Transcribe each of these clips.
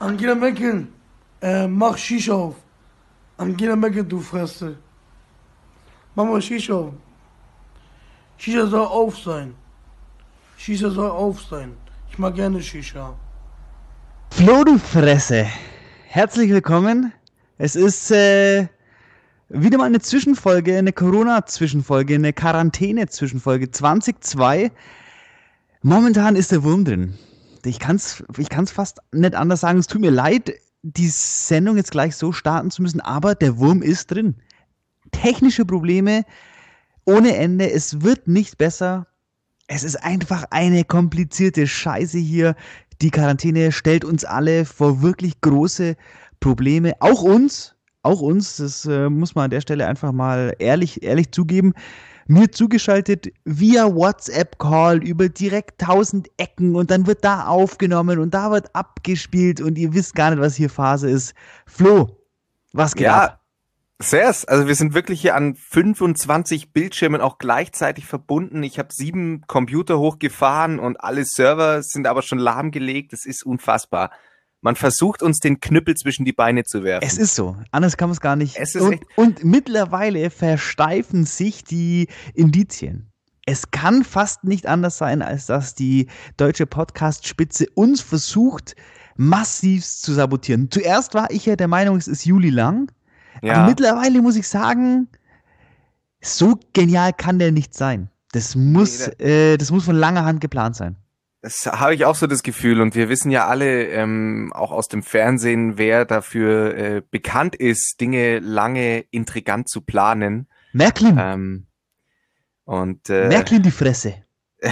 Angela Merkel, äh, mach Shisha auf. Angela Merkel, du Fresse. Mach mal Shisha auf. Shisha soll auf sein. Shisha soll auf sein. Ich mag gerne Shisha. Flo, du Fresse. Herzlich willkommen. Es ist äh, wieder mal eine Zwischenfolge, eine Corona-Zwischenfolge, eine Quarantäne-Zwischenfolge 2002. Momentan ist der Wurm drin. Ich kann es ich kann's fast nicht anders sagen. Es tut mir leid, die Sendung jetzt gleich so starten zu müssen, aber der Wurm ist drin. Technische Probleme ohne Ende. Es wird nicht besser. Es ist einfach eine komplizierte Scheiße hier. Die Quarantäne stellt uns alle vor wirklich große Probleme. Auch uns. Auch uns. Das äh, muss man an der Stelle einfach mal ehrlich, ehrlich zugeben mir zugeschaltet via WhatsApp-Call über direkt tausend Ecken und dann wird da aufgenommen und da wird abgespielt und ihr wisst gar nicht, was hier Phase ist. Flo, was geht ja. ab? Sers, also wir sind wirklich hier an 25 Bildschirmen auch gleichzeitig verbunden. Ich habe sieben Computer hochgefahren und alle Server sind aber schon lahmgelegt. Das ist unfassbar. Man versucht uns den Knüppel zwischen die Beine zu werfen. Es ist so. Anders kann man es gar nicht. Es ist und, und mittlerweile versteifen sich die Indizien. Es kann fast nicht anders sein, als dass die deutsche Podcast-Spitze uns versucht, massiv zu sabotieren. Zuerst war ich ja der Meinung, es ist Juli lang. Ja. Aber mittlerweile muss ich sagen, so genial kann der nicht sein. Das muss, äh, das muss von langer Hand geplant sein. Das habe ich auch so das Gefühl und wir wissen ja alle ähm, auch aus dem Fernsehen, wer dafür äh, bekannt ist, Dinge lange intrigant zu planen. Märklin. Ähm, und äh, Märklin die Fresse.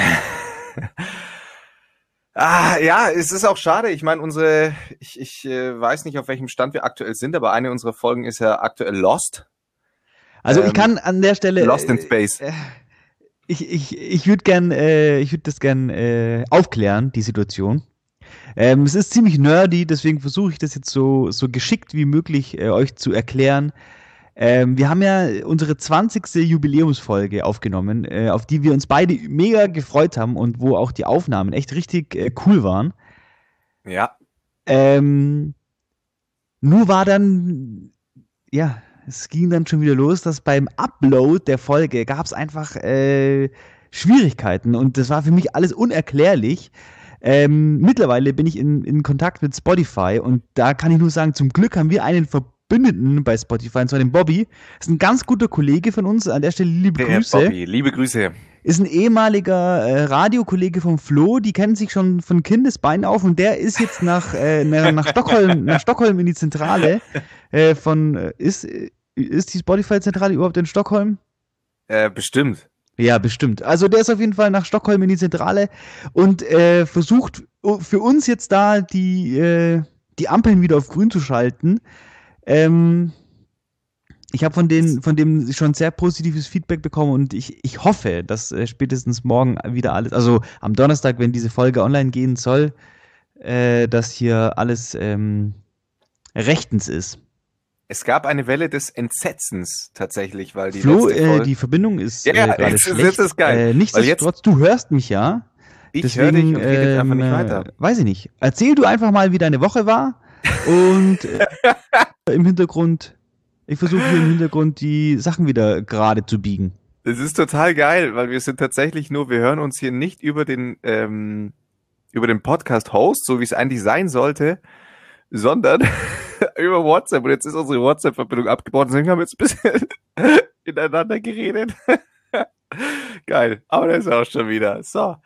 ah, ja, es ist auch schade. Ich meine, unsere, ich, ich äh, weiß nicht, auf welchem Stand wir aktuell sind, aber eine unserer Folgen ist ja aktuell Lost. Also ähm, ich kann an der Stelle Lost in Space. Äh, ich, ich, ich würde gern, äh, ich würde das gern äh, aufklären, die Situation. Ähm, es ist ziemlich nerdy, deswegen versuche ich das jetzt so, so geschickt wie möglich äh, euch zu erklären. Ähm, wir haben ja unsere 20. Jubiläumsfolge aufgenommen, äh, auf die wir uns beide mega gefreut haben und wo auch die Aufnahmen echt richtig äh, cool waren. Ja. Ähm, nur war dann, ja, es ging dann schon wieder los, dass beim Upload der Folge gab es einfach äh, Schwierigkeiten und das war für mich alles unerklärlich. Ähm, mittlerweile bin ich in, in Kontakt mit Spotify und da kann ich nur sagen, zum Glück haben wir einen Verbündeten bei Spotify, und zwar den Bobby. Das ist ein ganz guter Kollege von uns. An der Stelle liebe Der Grüße. Bobby, liebe Grüße. Ist ein ehemaliger äh, Radiokollege vom Flo, die kennen sich schon von Kindesbeinen auf und der ist jetzt nach, äh, nach, Stockholm, nach Stockholm in die Zentrale äh, von, äh, ist, ist die Spotify-Zentrale überhaupt in Stockholm? Äh, bestimmt. Ja, bestimmt. Also der ist auf jeden Fall nach Stockholm in die Zentrale und äh, versucht für uns jetzt da die, äh, die Ampeln wieder auf grün zu schalten. Ähm, ich habe von, den, von dem schon sehr positives Feedback bekommen und ich, ich hoffe, dass äh, spätestens morgen wieder alles, also am Donnerstag, wenn diese Folge online gehen soll, äh, dass hier alles ähm, rechtens ist. Es gab eine Welle des Entsetzens tatsächlich, weil die Flo, äh, die Verbindung ist Ja, äh, gerade ist- schlecht. jetzt ist geil. Äh, nichtsdestotrotz, du hörst mich ja. ich höre dich und rede einfach nicht ähm, weiter. äh, Weiß ich nicht. Erzähl du einfach mal, wie deine Woche war und äh, im Hintergrund, ich versuche hier im Hintergrund die Sachen wieder gerade zu biegen. Das ist total geil, weil wir sind tatsächlich nur, wir hören uns hier nicht über den ähm, über den Podcast-Host, so wie es eigentlich sein sollte, sondern über WhatsApp. Und jetzt ist unsere WhatsApp-Verbindung abgebrochen, deswegen haben wir jetzt ein bisschen ineinander geredet. geil, aber das ist auch schon wieder. So.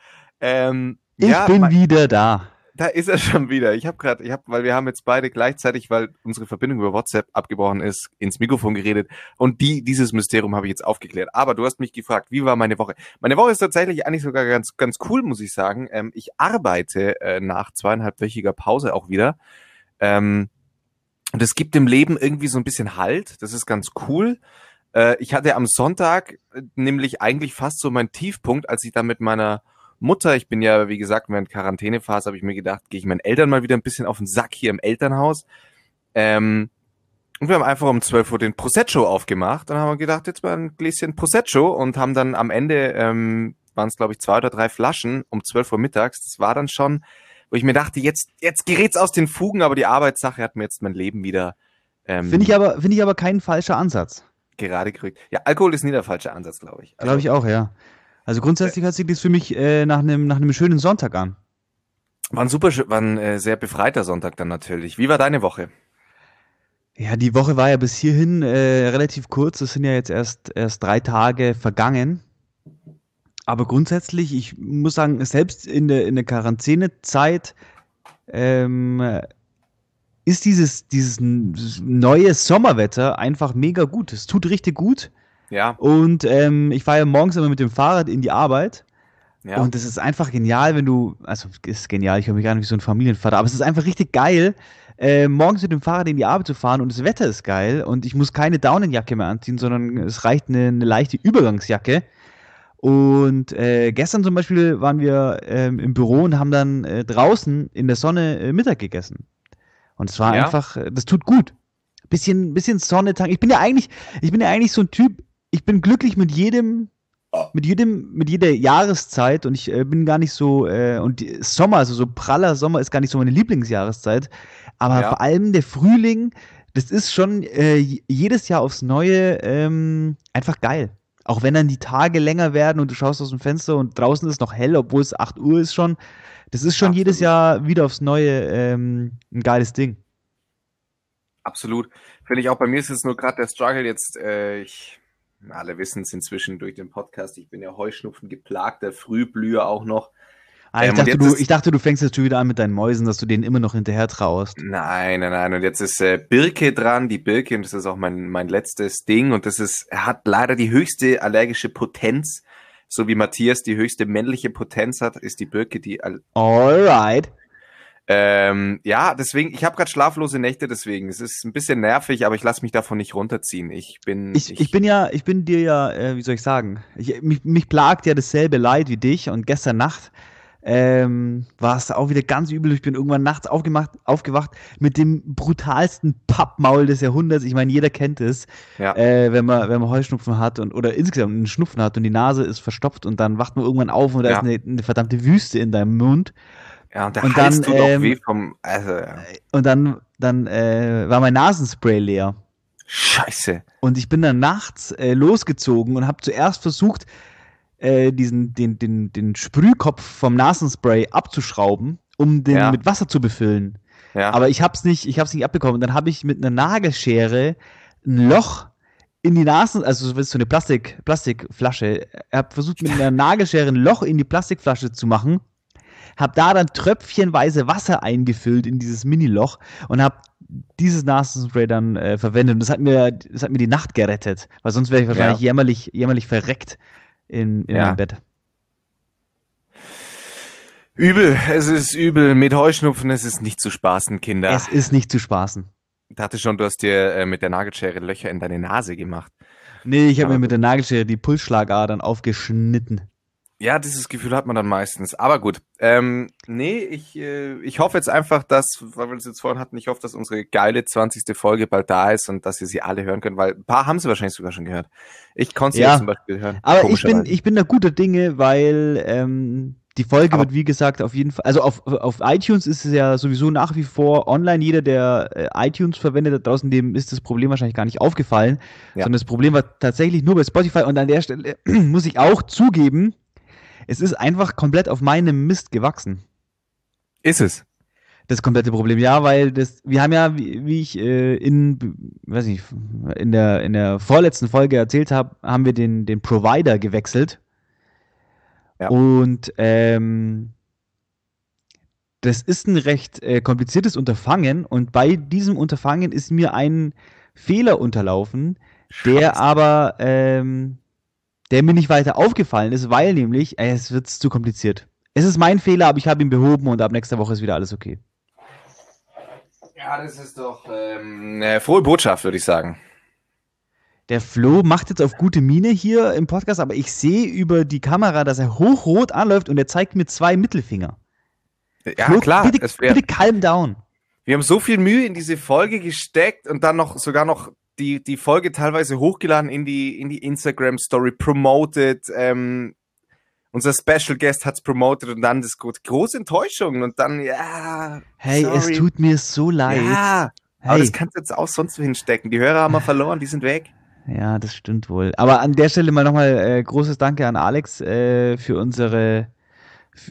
Ähm, Ich ja, bin wieder da. da ist er schon wieder. Ich habe gerade, ich habe, weil wir haben jetzt beide gleichzeitig, weil unsere Verbindung über WhatsApp abgebrochen ist, ins Mikrofon geredet und die dieses Mysterium habe ich jetzt aufgeklärt. Aber du hast mich gefragt, wie war meine Woche? Meine Woche ist tatsächlich eigentlich sogar ganz ganz cool, muss ich sagen. Ähm, ich arbeite äh, nach zweieinhalbwöchiger Pause auch wieder. Ähm, und es gibt dem Leben irgendwie so ein bisschen Halt. Das ist ganz cool. Äh, ich hatte am Sonntag äh, nämlich eigentlich fast so meinen Tiefpunkt, als ich da mit meiner Mutter, ich bin ja, wie gesagt, während Quarantänephase, habe ich mir gedacht, gehe ich meinen Eltern mal wieder ein bisschen auf den Sack hier im Elternhaus. Ähm, und wir haben einfach um 12 Uhr den Prosecco aufgemacht und haben gedacht, jetzt mal ein Gläschen Prosecco und haben dann am Ende, ähm, waren es glaube ich zwei oder drei Flaschen um 12 Uhr mittags. Das war dann schon, wo ich mir dachte, jetzt, jetzt gerät's aus den Fugen, aber die Arbeitssache hat mir jetzt mein Leben wieder ähm, Finde ich aber, finde ich aber kein falscher Ansatz. gerade gerückt. Ja, Alkohol ist nie der falsche Ansatz, glaube ich. Also, Glaube ich auch, ja. Also grundsätzlich hört sich das für mich äh, nach einem nach einem schönen Sonntag an. War ein super, war ein äh, sehr befreiter Sonntag dann natürlich. Wie war deine Woche? Ja, die Woche war ja bis hierhin äh, relativ kurz. Es sind ja jetzt erst erst drei Tage vergangen. Aber grundsätzlich, ich muss sagen, selbst in der in der Quarantänezeit ähm, ist dieses dieses neue Sommerwetter einfach mega gut. Es tut richtig gut. Ja, Und ähm, ich fahre ja morgens immer mit dem Fahrrad in die Arbeit. ja. Und es ist einfach genial, wenn du, also es ist genial, ich höre mich gar nicht wie so ein Familienvater, aber es ist einfach richtig geil, äh, morgens mit dem Fahrrad in die Arbeit zu fahren und das Wetter ist geil und ich muss keine Daunenjacke mehr anziehen, sondern es reicht eine, eine leichte Übergangsjacke. Und äh, gestern zum Beispiel waren wir ähm, im Büro und haben dann äh, draußen in der Sonne äh, Mittag gegessen. Und es war Ja. einfach, äh, das tut gut. Bisschen, bisschen Sonne tanken. Ich bin ja eigentlich, ich bin ja eigentlich so ein Typ, ich bin glücklich mit jedem, mit jedem, mit jeder Jahreszeit und ich äh, bin gar nicht so, äh, und die Sommer, also so praller Sommer ist gar nicht so meine Lieblingsjahreszeit, aber Ja. vor allem der Frühling, das ist schon äh, jedes Jahr aufs Neue ähm, einfach geil. Auch wenn dann die Tage länger werden und du schaust aus dem Fenster und draußen ist noch hell, obwohl es 8 Uhr ist schon. Das ist schon Absolut. jedes Jahr wieder aufs Neue ähm, ein geiles Ding. Absolut. Finde ich auch. Bei mir ist es nur gerade der Struggle jetzt. Äh, ich, alle wissen es inzwischen durch den Podcast. Ich bin ja Heuschnupfen geplagter Frühblüher auch noch. Ah, ich, Ähm, dachte, du, ich dachte, du fängst jetzt schon wieder an mit deinen Mäusen, dass du denen immer noch hinterher traust. Nein, nein, nein. Und jetzt ist äh, Birke dran. Die Birke, und das ist auch mein, mein letztes Ding. Und das ist, hat leider die höchste allergische Potenz. So wie Matthias die höchste männliche Potenz hat, ist die Birke die. Al Alright. ähm, ja, deswegen, ich habe gerade schlaflose Nächte, deswegen. Es ist ein bisschen nervig, aber ich lasse mich davon nicht runterziehen. Ich bin. Ich, ich bin ja, ich bin dir ja, äh, wie soll ich sagen, ich, mich, mich plagt ja dasselbe Leid wie dich und gestern Nacht ähm, war es auch wieder ganz übel. Ich bin irgendwann nachts aufgemacht, aufgewacht mit dem brutalsten Pappmaul des Jahrhunderts. Ich meine, jeder kennt es, Ja. äh, wenn man wenn man Heuschnupfen hat und oder insgesamt einen Schnupfen hat und die Nase ist verstopft und dann wacht man irgendwann auf und da Ja. ist eine, eine verdammte Wüste in deinem Mund Ja, und der Und Hals dann, tut auch ähm, weh vom. Also, ja. und dann dann äh, war mein Nasenspray leer. Scheiße. Und ich bin dann nachts äh, losgezogen und habe zuerst versucht, äh, diesen, den, den, den Sprühkopf vom Nasenspray abzuschrauben, um den Ja. mit Wasser zu befüllen. Ja. Aber ich hab's nicht, ich hab's nicht abbekommen. Und dann habe ich mit einer Nagelschere ein Loch in die Nasen, also so eine Plastik, Plastikflasche, habe versucht mit einer Nagelschere ein Loch in die Plastikflasche zu machen, habe da dann tröpfchenweise Wasser eingefüllt in dieses Mini-Loch und habe dieses Nasenspray dann äh, verwendet. Und das hat mir, das hat mir die Nacht gerettet, weil sonst wäre ich wahrscheinlich Ja. jämmerlich, jämmerlich verreckt in, in Ja. meinem Bett. Übel, es ist übel. Mit Heuschnupfen es ist nicht zu spaßen, Kinder. Es ist nicht zu spaßen. Ich dachte schon, du hast dir äh, mit der Nagelschere Löcher in deine Nase gemacht. Nee, ich habe mir mit der Nagelschere die Pulsschlagadern aufgeschnitten. Ja, dieses Gefühl hat man dann meistens. Aber gut. Ähm, nee, ich, äh, ich hoffe jetzt einfach, dass, weil wir es jetzt vorhin hatten, ich hoffe, dass unsere geile 20. Folge bald da ist und dass ihr sie alle hören könnt, weil ein paar haben sie wahrscheinlich sogar schon gehört. Ich konnte sie Ja. zum Beispiel hören. Aber ich bin, ich bin da guter Dinge, weil ähm, die Folge Aber- wird, wie gesagt, auf jeden Fall, also auf, auf iTunes ist es ja sowieso nach wie vor online. Jeder, der äh, iTunes verwendet da draußen, dem ist das Problem wahrscheinlich gar nicht aufgefallen, Ja. sondern das Problem war tatsächlich nur bei Spotify. Und an der Stelle muss ich auch zugeben, es ist einfach komplett auf meinem Mist gewachsen. Ist es. Das komplette Problem, ja, weil das, wir haben ja, wie, wie ich äh, in, weiß nicht, in der, in der vorletzten Folge erzählt habe, haben wir den, den Provider gewechselt. Ja. Und ähm, das ist ein recht äh, kompliziertes Unterfangen und bei diesem Unterfangen ist mir ein Fehler unterlaufen, der Scheiße. aber, ähm, der mir nicht weiter aufgefallen ist, weil nämlich, äh, es wird zu kompliziert. Es ist mein Fehler, aber ich habe ihn behoben und ab nächster Woche ist wieder alles okay. Ja, das ist doch ähm, eine frohe Botschaft, würde ich sagen. Der Flo macht jetzt auf gute Miene hier im Podcast, aber ich sehe über die Kamera, dass er hochrot anläuft und er zeigt mir zwei Mittelfinger. Ja, Flo, klar. Bitte, wär, bitte calm down. wir haben so viel Mühe in diese Folge gesteckt und dann noch sogar noch die, die Folge teilweise hochgeladen in die, in die Instagram-Story, promoted. Ähm, unser Special Guest hat's promoted und dann das gut. Große Enttäuschung und dann, ja. Hey, sorry. es tut mir so leid. Ja, aber hey. das kannst du jetzt auch sonst hinstecken. Die Hörer haben wir verloren, die sind weg. Ja, das stimmt wohl. Aber an der Stelle mal nochmal äh, großes Danke an Alex äh, für unsere,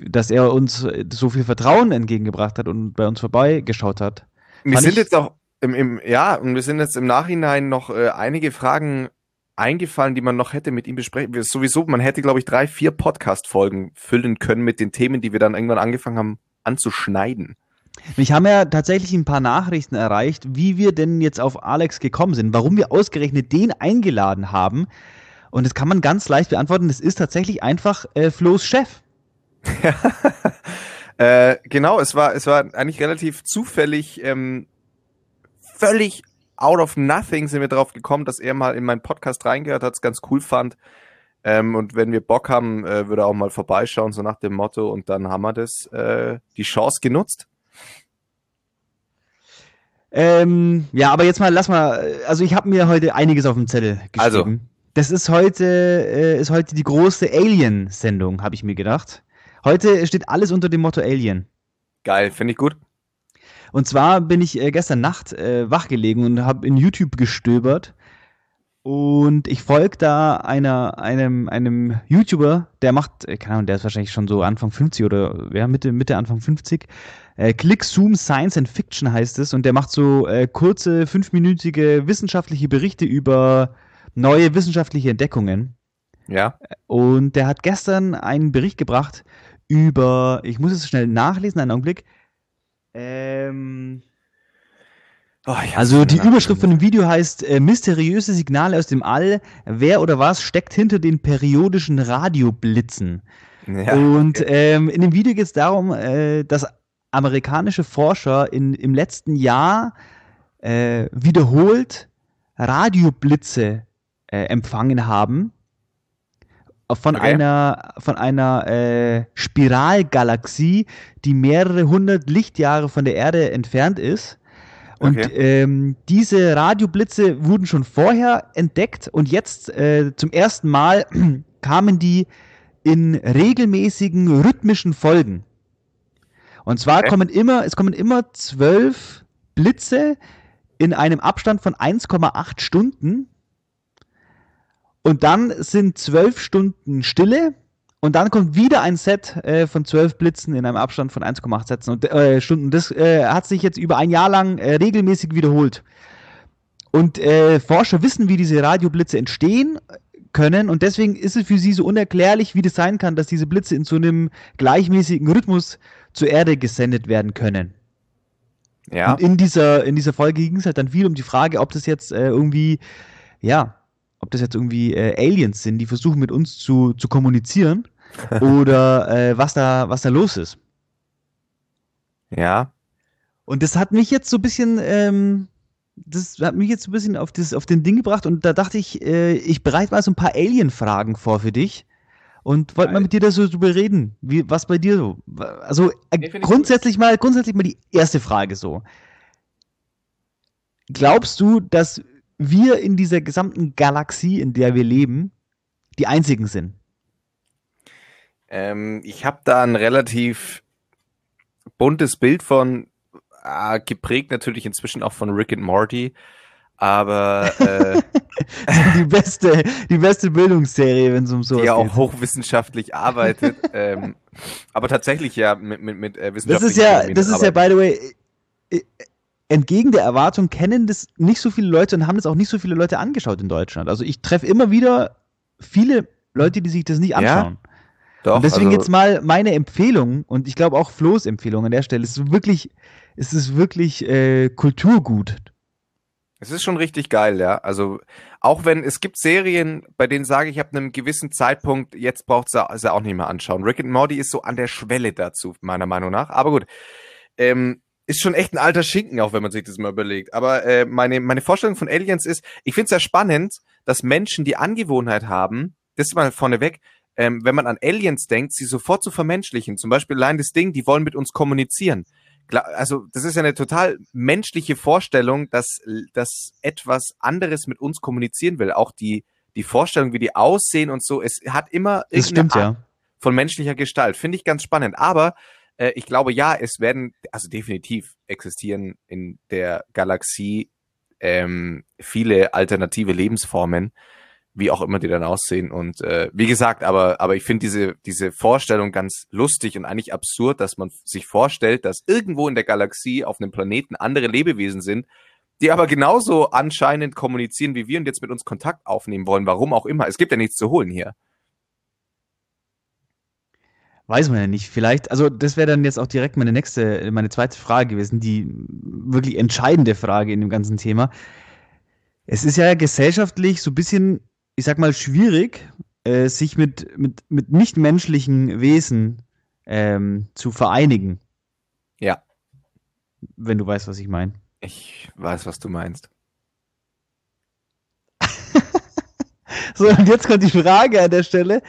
dass er uns so viel Vertrauen entgegengebracht hat und bei uns vorbeigeschaut hat. Wir Fand sind jetzt auch im, im, ja, und wir sind jetzt im Nachhinein noch äh, einige Fragen eingefallen, die man noch hätte mit ihm besprechen. Sowieso, man hätte, glaube ich, drei, vier Podcast-Folgen füllen können mit den Themen, die wir dann irgendwann angefangen haben anzuschneiden. Mich haben ja tatsächlich ein paar Nachrichten erreicht, wie wir denn jetzt auf Alex gekommen sind, warum wir ausgerechnet den eingeladen haben. Und das kann man ganz leicht beantworten. Das ist tatsächlich einfach äh, Flo's Chef. Äh, genau, es war, es war eigentlich relativ zufällig, ähm, völlig out of nothing sind wir drauf gekommen, dass er mal in meinen Podcast reingehört hat, es ganz cool fand. Ähm, und wenn wir Bock haben, äh, würde er auch mal vorbeischauen, so nach dem Motto. Und dann haben wir das, äh, die Chance genutzt. Ähm, ja, aber jetzt mal, lass mal, also ich habe mir heute einiges auf dem Zettel geschrieben. Also. Das ist heute, äh, ist heute die große Alien-Sendung, habe ich mir gedacht. Heute steht alles unter dem Motto Alien. Geil, finde ich gut. Und zwar bin ich äh, gestern Nacht äh, wachgelegen und habe in YouTube gestöbert. Und ich folge da einer, einem, einem YouTuber, der macht, äh, keine Ahnung, der ist wahrscheinlich schon so Anfang 50 oder ja, Mitte, Mitte, Anfang 50. Äh, Click Zoom Science and Fiction heißt es. Und der macht so äh, kurze, fünfminütige wissenschaftliche Berichte über neue wissenschaftliche Entdeckungen. Ja. Und der hat gestern einen Bericht gebracht über, ich muss es schnell nachlesen, einen Augenblick. Ähm, Oh, also die. Überschrift von dem Video heißt äh, Mysteriöse Signale aus dem All. Wer oder was steckt hinter den periodischen Radioblitzen? Ja. Und ähm, in dem Video geht es darum, äh, dass amerikanische Forscher in, im letzten Jahr äh, wiederholt Radioblitze äh, empfangen haben von Okay. einer von einer äh, Spiralgalaxie, die mehrere hundert Lichtjahre von der Erde entfernt ist. Und Okay. ähm, diese Radioblitze wurden schon vorher entdeckt und jetzt äh, zum ersten Mal kamen die in regelmäßigen rhythmischen Folgen. Und zwar Okay. kommen immer, es kommen immer zwölf Blitze in einem Abstand von 1,8 Stunden. Und dann sind zwölf Stunden Stille. Und dann kommt wieder ein Set äh, von zwölf Blitzen in einem Abstand von 1,8 Sätzen und, äh, Stunden. Das äh, hat sich jetzt über ein Jahr lang äh, regelmäßig wiederholt. Und äh, Forscher wissen, wie diese Radioblitze entstehen können. Und deswegen ist es für sie so unerklärlich, wie das sein kann, dass diese Blitze in so einem gleichmäßigen Rhythmus zur Erde gesendet werden können. ja. Und in dieser, in dieser Folge ging es halt dann viel um die Frage, ob das jetzt äh, irgendwie, ja, ob das jetzt irgendwie äh, Aliens sind, die versuchen mit uns zu, zu kommunizieren oder äh, was da, was da los ist. Ja. Und das hat mich jetzt so ein bisschen, ähm, das hat mich jetzt so ein bisschen auf, das, auf den Ding gebracht und da dachte ich, äh, ich bereite mal so ein paar Alien-Fragen vor für dich und wollte mal mit dir da so drüber reden, wie, was bei dir so, also äh, Nee, grundsätzlich mal, grundsätzlich mal die erste Frage so. Glaubst du, dass wir in dieser gesamten Galaxie, in der wir leben, die einzigen sind? Ähm, ich habe da ein relativ buntes Bild von, äh, geprägt natürlich inzwischen auch von Rick and Morty. Aber äh, die beste, die beste Bildungsserie, wenn es um sowas die ja auch geht. hochwissenschaftlich arbeitet. ähm, aber tatsächlich ja mit, mit, mit äh, Das ist ja, das ist ja, by the way, äh, entgegen der Erwartung kennen das nicht so viele Leute und haben das auch nicht so viele Leute angeschaut in Deutschland. Also ich treffe immer wieder viele Leute, die sich das nicht Ja, anschauen. Doch, und deswegen also, jetzt mal meine Empfehlung und ich glaube auch Flo's Empfehlung an der Stelle. Es ist wirklich, es ist wirklich äh, Kulturgut. Es ist schon richtig geil, ja. Also auch wenn es gibt Serien, bei denen sage ich, ab einem gewissen Zeitpunkt, jetzt braucht sie sie auch nicht mehr anschauen. Rick and Morty ist so an der Schwelle dazu, meiner Meinung nach. Aber gut, ähm, ist schon echt ein alter Schinken, auch wenn man sich das mal überlegt. Aber äh, meine, meine Vorstellung von Aliens ist, ich finde es ja spannend, dass Menschen die Angewohnheit haben, das ist mal vorneweg, ähm, wenn man an Aliens denkt, sie sofort zu vermenschlichen. Zum Beispiel allein das Ding, die wollen mit uns kommunizieren. Klar, Also das ist ja eine total menschliche Vorstellung, dass, dass etwas anderes mit uns kommunizieren will. Auch die, die Vorstellung, wie die aussehen und so, es hat immer irgendeine stimmt Art ja. von menschlicher Gestalt. Finde ich ganz spannend. Aber äh, ich glaube, ja, es werden, also definitiv existieren in der Galaxie ähm, viele alternative Lebensformen, wie auch immer die dann aussehen. Und äh, wie gesagt, aber, aber ich finde diese, diese Vorstellung ganz lustig und eigentlich absurd, dass man sich vorstellt, dass irgendwo in der Galaxie auf einem Planeten andere Lebewesen sind, die aber genauso anscheinend kommunizieren wie wir und jetzt mit uns Kontakt aufnehmen wollen, warum auch immer. Es gibt ja nichts zu holen hier. Weiß man ja nicht. Vielleicht, also das wäre dann jetzt auch direkt meine nächste, meine zweite Frage gewesen, die wirklich entscheidende Frage in dem ganzen Thema. Es ist ja gesellschaftlich so ein bisschen, ich sag mal, schwierig, äh, sich mit, mit, mit nichtmenschlichen Wesen ähm, zu vereinigen. Ja. Wenn du weißt, was ich meine. Ich weiß, was du meinst. So, und jetzt kommt die Frage an der Stelle.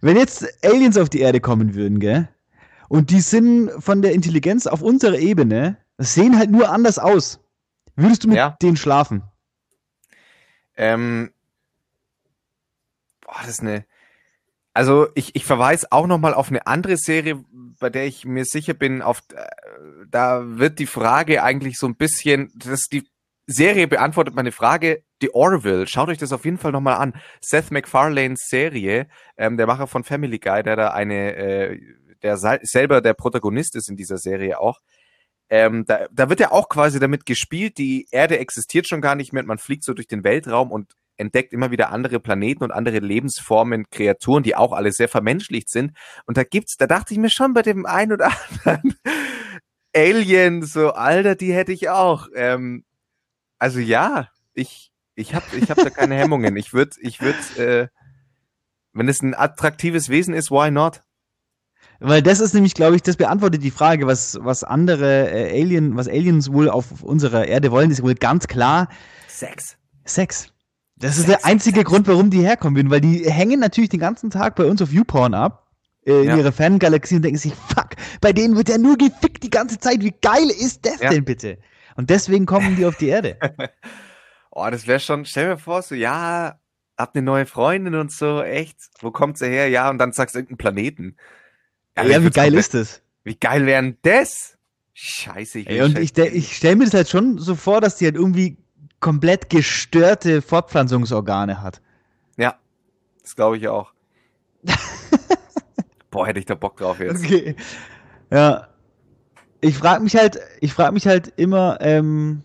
Wenn jetzt Aliens auf die Erde kommen würden, gell? Und die sind von der Intelligenz auf unserer Ebene, sehen halt nur anders aus. Würdest du mit Ja. denen schlafen? Ähm, boah, das ist eine. Also ich, ich verweise auch noch mal auf eine andere Serie, bei der ich mir sicher bin, auf äh, da wird die Frage eigentlich so ein bisschen, das die Serie beantwortet meine Frage. The Orville, schaut euch das auf jeden Fall noch mal an. Seth MacFarlanes Serie, ähm, der Macher von Family Guy, der da eine, äh, der sel- selber der Protagonist ist in dieser Serie auch. Ähm, da, da wird ja auch quasi damit gespielt, die Erde existiert schon gar nicht mehr man fliegt so durch den Weltraum und entdeckt immer wieder andere Planeten und andere Lebensformen, Kreaturen, die auch alle sehr vermenschlicht sind. Und da gibt's, da dachte ich mir schon bei dem einen oder anderen Alien, so, Alter, die hätte ich auch. Ähm, also ja, ich, ich hab, ich hab da keine Hemmungen. Ich würde, ich würde, äh, wenn es ein attraktives Wesen ist, why not? Weil das ist nämlich, glaube ich, das beantwortet die Frage, was, was andere äh, Alien, was Aliens wohl auf unserer Erde wollen, ist wohl ganz klar Sex. Sex. Das ist Sex, der einzige Sex. Grund, warum die herkommen würden, weil die hängen natürlich den ganzen Tag bei uns auf YouPorn ab, äh, in Ja. ihrer Fangalaxie und denken sich, fuck, bei denen wird ja nur gefickt die ganze Zeit. Wie geil ist das Ja. denn bitte? Und deswegen kommen die auf die Erde. Oh, das wäre schon, stell mir vor, so, ja, habt eine neue Freundin und so, echt, wo kommt sie her? Ja, und dann sagst du irgendeinen Planeten. Ja, ich wie geil ist das? Wie geil wäre denn das? Scheiße, ich Ey, und ich, ich stelle mir das halt schon so vor, dass die halt irgendwie komplett gestörte Fortpflanzungsorgane hat. Ja, das glaube ich auch. Boah, hätte ich da Bock drauf jetzt. Okay. Ja. Ich frage mich halt, ich frage mich halt immer, ähm,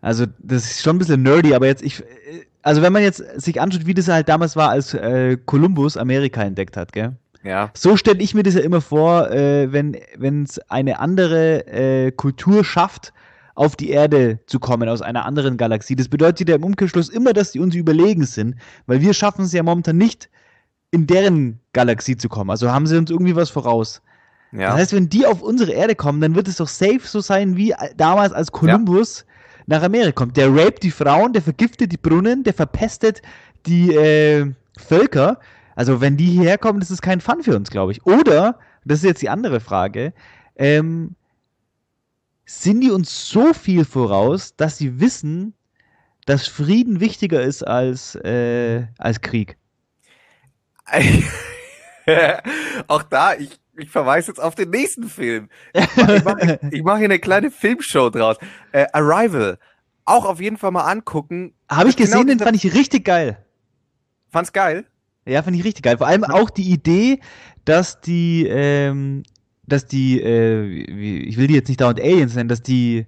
also das ist schon ein bisschen nerdy, aber jetzt ich, äh, also wenn man jetzt sich anschaut, wie das halt damals war, als äh, Kolumbus Amerika entdeckt hat, gell? Ja, So stelle ich mir das ja immer vor, äh, wenn wenn es eine andere äh, Kultur schafft, auf die Erde zu kommen aus einer anderen Galaxie. Das bedeutet ja im Umkehrschluss immer, dass die uns überlegen sind, weil wir schaffen es ja momentan nicht, in deren Galaxie zu kommen. Also haben sie uns irgendwie was voraus. Ja. Das heißt, wenn die auf unsere Erde kommen, dann wird es doch safe so sein, wie damals, als Kolumbus nach Amerika kommt. Der raped die Frauen, der vergiftet die Brunnen, der verpestet die äh, Völker. Also wenn die hierher kommen, das ist kein Fun für uns, glaube ich. Oder, das ist jetzt die andere Frage, ähm, sind die uns so viel voraus, dass sie wissen, dass Frieden wichtiger ist als, äh, als Krieg? auch da, ich, ich verweise jetzt auf den nächsten Film. Ich mache mach, hier eine kleine Filmshow draus. Äh, Arrival. Auch auf jeden Fall mal angucken. Habe ich Genau gesehen, den dieser- fand ich richtig geil. Fand's geil. Ja, fand ich richtig geil. Vor allem auch die Idee, dass die, ähm, dass die, äh, ich will die jetzt nicht dauernd Aliens nennen, dass die,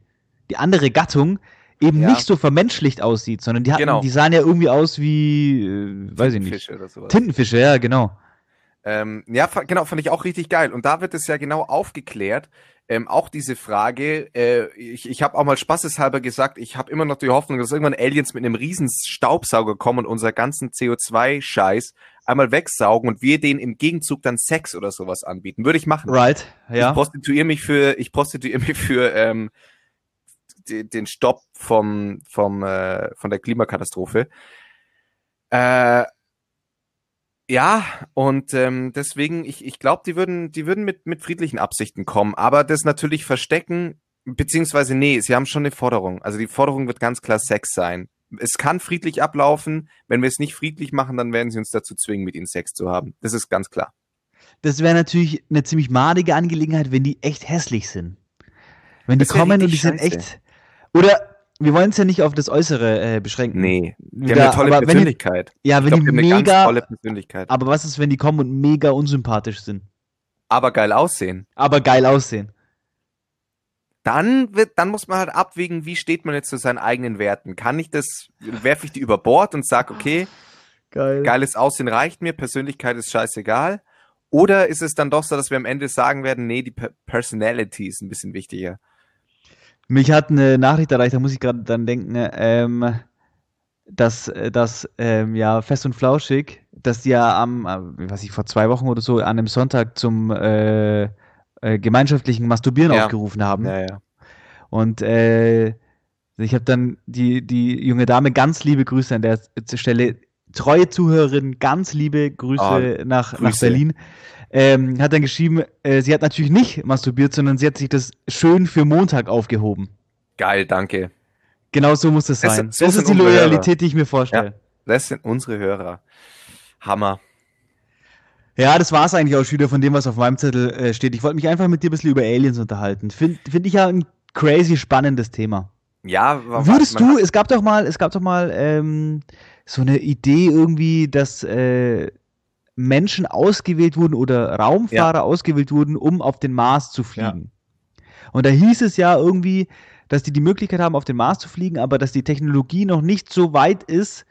die andere Gattung eben Ja. nicht so vermenschlicht aussieht, sondern die hatten, Genau. die sahen ja irgendwie aus wie, äh, weiß ich nicht. Fische oder sowas. Tintenfische, ja, genau. Ähm, ja, genau, fand ich auch richtig geil. Und da wird es ja genau aufgeklärt. Ähm, auch diese Frage, äh, ich, ich habe auch mal spaßeshalber gesagt, ich habe immer noch die Hoffnung, dass irgendwann Aliens mit einem riesen Staubsauger kommen und unser ganzen CO2-Scheiß einmal wegsaugen und wir denen im Gegenzug dann Sex oder sowas anbieten. Würde ich machen. Right, Ich ja. prostituiere mich für, ich prostituiere mich für ähm, den Stopp vom, vom, äh, von der Klimakatastrophe. Äh, ja, und ähm, deswegen, ich, ich glaube, die würden, die würden mit, mit friedlichen Absichten kommen, aber das natürlich verstecken, beziehungsweise nee, sie haben schon eine Forderung. Also die Forderung wird ganz klar Sex sein. Es kann friedlich ablaufen. Wenn wir es nicht friedlich machen, dann werden sie uns dazu zwingen, mit ihnen Sex zu haben. Das ist ganz klar. Das wäre natürlich eine ziemlich madige Angelegenheit, wenn die echt hässlich sind. Wenn die kommen und die richtig sind scheiße. echt. Oder wir wollen es ja nicht auf das Äußere äh, beschränken. Nee, die Wieder, haben eine tolle aber wenn die- Persönlichkeit. Ja, wenn glaube, die die haben eine ganz mega. tolle Persönlichkeit. Aber was ist, wenn die kommen und mega unsympathisch sind? Aber geil aussehen. Aber geil aussehen. Dann wird, dann muss man halt abwägen, wie steht man jetzt zu seinen eigenen Werten. Kann ich das, werfe ich die über Bord und sag, okay, Geil. geiles Aussehen reicht mir, Persönlichkeit ist scheißegal. Oder ist es dann doch so, dass wir am Ende sagen werden, nee, die Per- Personality ist ein bisschen wichtiger. Mich hat eine Nachricht erreicht, da muss ich gerade dann denken, ähm, dass, äh, dass ähm, ja fest und flauschig, dass die ja am, äh, was ich vor zwei Wochen oder so an einem Sonntag zum äh, äh, gemeinschaftlichen Masturbieren Ja. aufgerufen haben. Ja, ja. Und äh, ich habe dann die, die junge Dame ganz liebe Grüße an der Stelle. Treue Zuhörerin, ganz liebe Grüße nach, nach Grüße. Berlin. Ähm, hat dann geschrieben, äh, sie hat natürlich nicht masturbiert, sondern sie hat sich das schön für Montag aufgehoben. Geil, danke. Genau so muss das Das sein. so das ist die unsere Hörer. Loyalität, die ich mir vorstelle. Das sind unsere Hörer. Hammer. Ja, das war's eigentlich auch schon wieder von dem, was auf meinem Zettel äh, steht. Ich wollte mich einfach mit dir ein bisschen über Aliens unterhalten. Finde find ich ja ein crazy spannendes Thema. Ja, wa- Würdest du, es gab doch mal, es gab doch mal ähm, so eine Idee irgendwie, dass äh, Menschen ausgewählt wurden oder Raumfahrer ausgewählt wurden, um auf den Mars zu fliegen. Und da hieß es ja irgendwie, dass die die Möglichkeit haben, auf den Mars zu fliegen, aber dass die Technologie noch nicht so weit ist,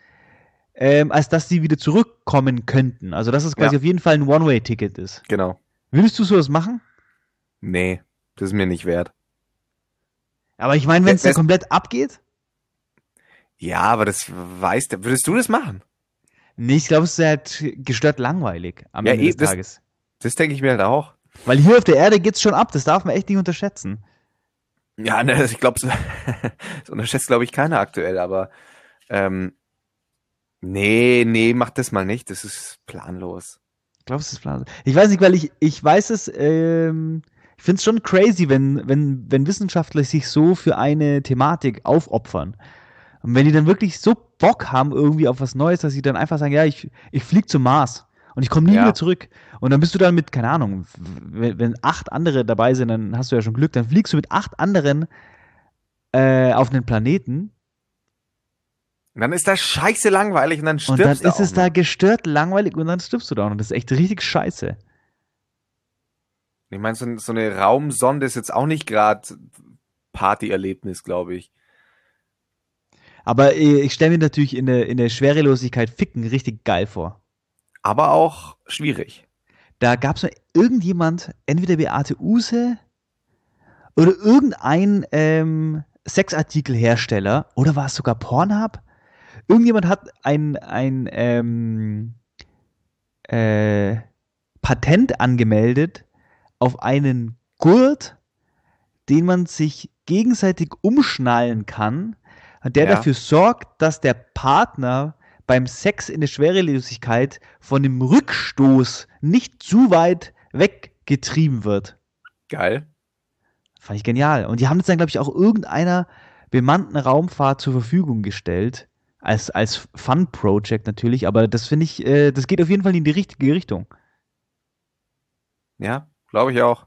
ähm, als dass sie wieder zurückkommen könnten. Also dass es quasi Ja. auf jeden Fall ein One-Way-Ticket ist. Genau. Würdest du sowas machen? Nee, das ist mir nicht wert. Aber ich meine, wenn es Ja, da es- komplett abgeht? Ja, aber das weißt du. Würdest du das machen? Nee, ich glaube, es ist halt gestört langweilig am Ja, Ende eh, des das- Tages. Das denke ich mir halt auch. Weil hier auf der Erde geht's schon ab, das darf man echt nicht unterschätzen. Ja, ne, ich glaube, das unterschätzt, glaube ich, keiner aktuell, aber ähm, nee, nee, mach das mal nicht. Das ist planlos. Glaubst du, das ist Plan? Ich weiß nicht, weil ich, ich weiß es, ähm, ich finde es schon crazy, wenn, wenn, wenn Wissenschaftler sich so für eine Thematik aufopfern. Und wenn die dann wirklich so Bock haben irgendwie auf was Neues, dass sie dann einfach sagen, ja, ich, ich flieg zum Mars und ich komme nie Ja. wieder zurück. Und dann bist du dann mit, keine Ahnung, wenn, wenn acht andere dabei sind, dann hast du ja schon Glück, dann fliegst du mit acht anderen äh, auf einen Planeten Und dann ist das scheiße langweilig und dann und stirbst dann du ist es da gestört langweilig und dann stirbst du da und das ist echt richtig scheiße. Ich meine, so, so eine Raumsonde ist jetzt auch nicht gerade Partyerlebnis, glaube ich. Aber äh, ich stelle mir natürlich in der, in der Schwerelosigkeit Ficken richtig geil vor. Aber auch schwierig. Da gab es irgendjemand, entweder Beate Use oder irgendein ähm, Sexartikelhersteller oder war es sogar Pornhub? Irgendjemand hat ein, ein ähm, äh, Patent angemeldet auf einen Gurt, den man sich gegenseitig umschnallen kann, der Ja. dafür sorgt, dass der Partner beim Sex in der Schwerelosigkeit von dem Rückstoß nicht zu weit weggetrieben wird. Geil. Fand ich genial. Und die haben das dann, glaube ich, auch irgendeiner bemannten Raumfahrt zur Verfügung gestellt. Als, als Fun-Project natürlich, aber das finde ich, äh, das geht auf jeden Fall in die richtige Richtung. Ja, glaube ich auch.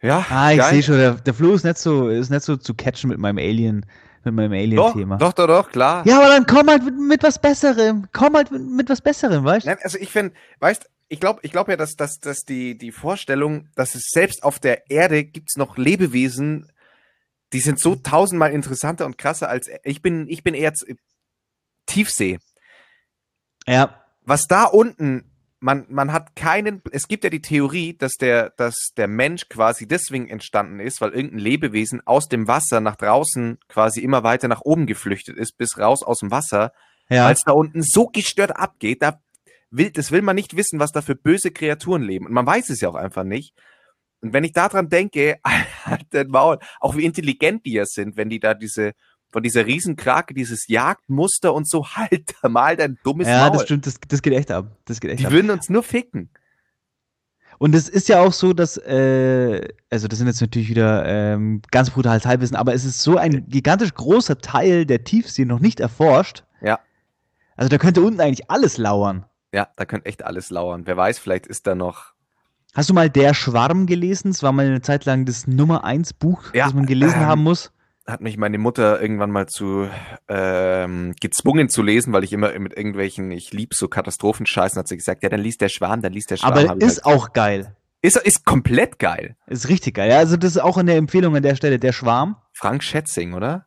Ja, Ah, ich sehe schon, der, der Flo ist nicht so, ist nicht so zu catchen mit meinem Alien, mit meinem Alien-Thema. doch, doch, doch, klar. Ja, aber dann komm halt mit, mit was Besserem. Komm halt mit, mit was Besserem, weißt du? Nein, also ich finde, weißt, ich glaube, ich glaube ja, dass, dass, dass die, die Vorstellung, dass es selbst auf der Erde gibt's noch Lebewesen, die sind so tausendmal interessanter und krasser als ich bin, ich bin eher Tiefsee. Ja, Was da unten, man, man hat keinen, es gibt ja die Theorie, dass der, dass der Mensch quasi deswegen entstanden ist, weil irgendein Lebewesen aus dem Wasser nach draußen quasi immer weiter nach oben geflüchtet ist, bis raus aus dem Wasser, ja. weil es da unten so gestört abgeht, da will, das will man nicht wissen, was da für böse Kreaturen leben. Und man weiß es ja auch einfach nicht. Und wenn ich daran denke, halt den Maul, auch wie intelligent die ja sind, wenn die da diese, von dieser Riesenkrake, dieses Jagdmuster und so, halt mal dein dummes ja, Maul. das stimmt, das, das geht echt ab. Das geht echt die ab. würden uns nur ficken. Und es ist ja auch so, dass, äh, also das sind jetzt natürlich wieder ähm, ganz brutales Halbwissen, aber es ist so ein gigantisch großer Teil der Tiefsee noch nicht erforscht. Ja. Also da könnte unten eigentlich alles lauern. Ja, da könnte echt alles lauern. Wer weiß, vielleicht ist da noch. Hast du mal Der Schwarm gelesen? Es war mal eine Zeit lang das Nummer 1 Buch, Ja, das man gelesen ähm, haben muss. Hat mich meine Mutter irgendwann mal zu ähm, gezwungen zu lesen, weil ich immer mit irgendwelchen, ich lieb so Katastrophenscheißen, hat sie gesagt, ja, dann liest der Schwarm, dann liest der Schwarm. Aber ist halt, auch geil. ist, ist komplett geil. Ist richtig geil. Ja, also das ist auch eine Empfehlung an der Stelle. Der Schwarm. Frank Schätzing, oder?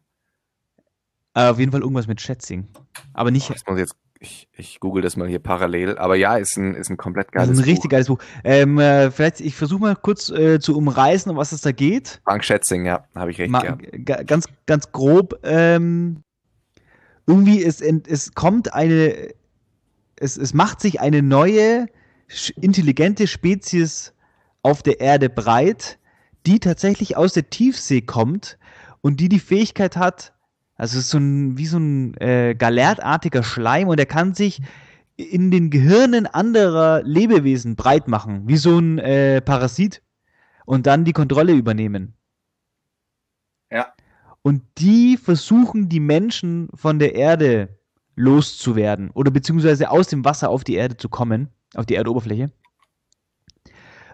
Äh, auf jeden Fall irgendwas mit Schätzing. Aber nicht. Das muss ich jetzt, ich, ich google das mal hier parallel. Aber ja, ist ein, ist ein komplett geiles ist ein richtig Buch. geiles Buch. Ähm, äh, vielleicht, ich versuche mal kurz äh, zu umreißen, um was es da geht. Frank Schätzing, ja, habe ich recht, Ma ja. ga- ganz, ganz grob. Ähm, irgendwie, es, ent- es kommt eine, es, es macht sich eine neue, intelligente Spezies auf der Erde breit, die tatsächlich aus der Tiefsee kommt und die die Fähigkeit hat, also es ist so ein, wie so ein äh, galertartiger Schleim und er kann sich in den Gehirnen anderer Lebewesen breit machen, wie so ein äh, Parasit und dann die Kontrolle übernehmen. Ja. Und die versuchen, die Menschen von der Erde loszuwerden oder beziehungsweise aus dem Wasser auf die Erde zu kommen, auf die Erdoberfläche.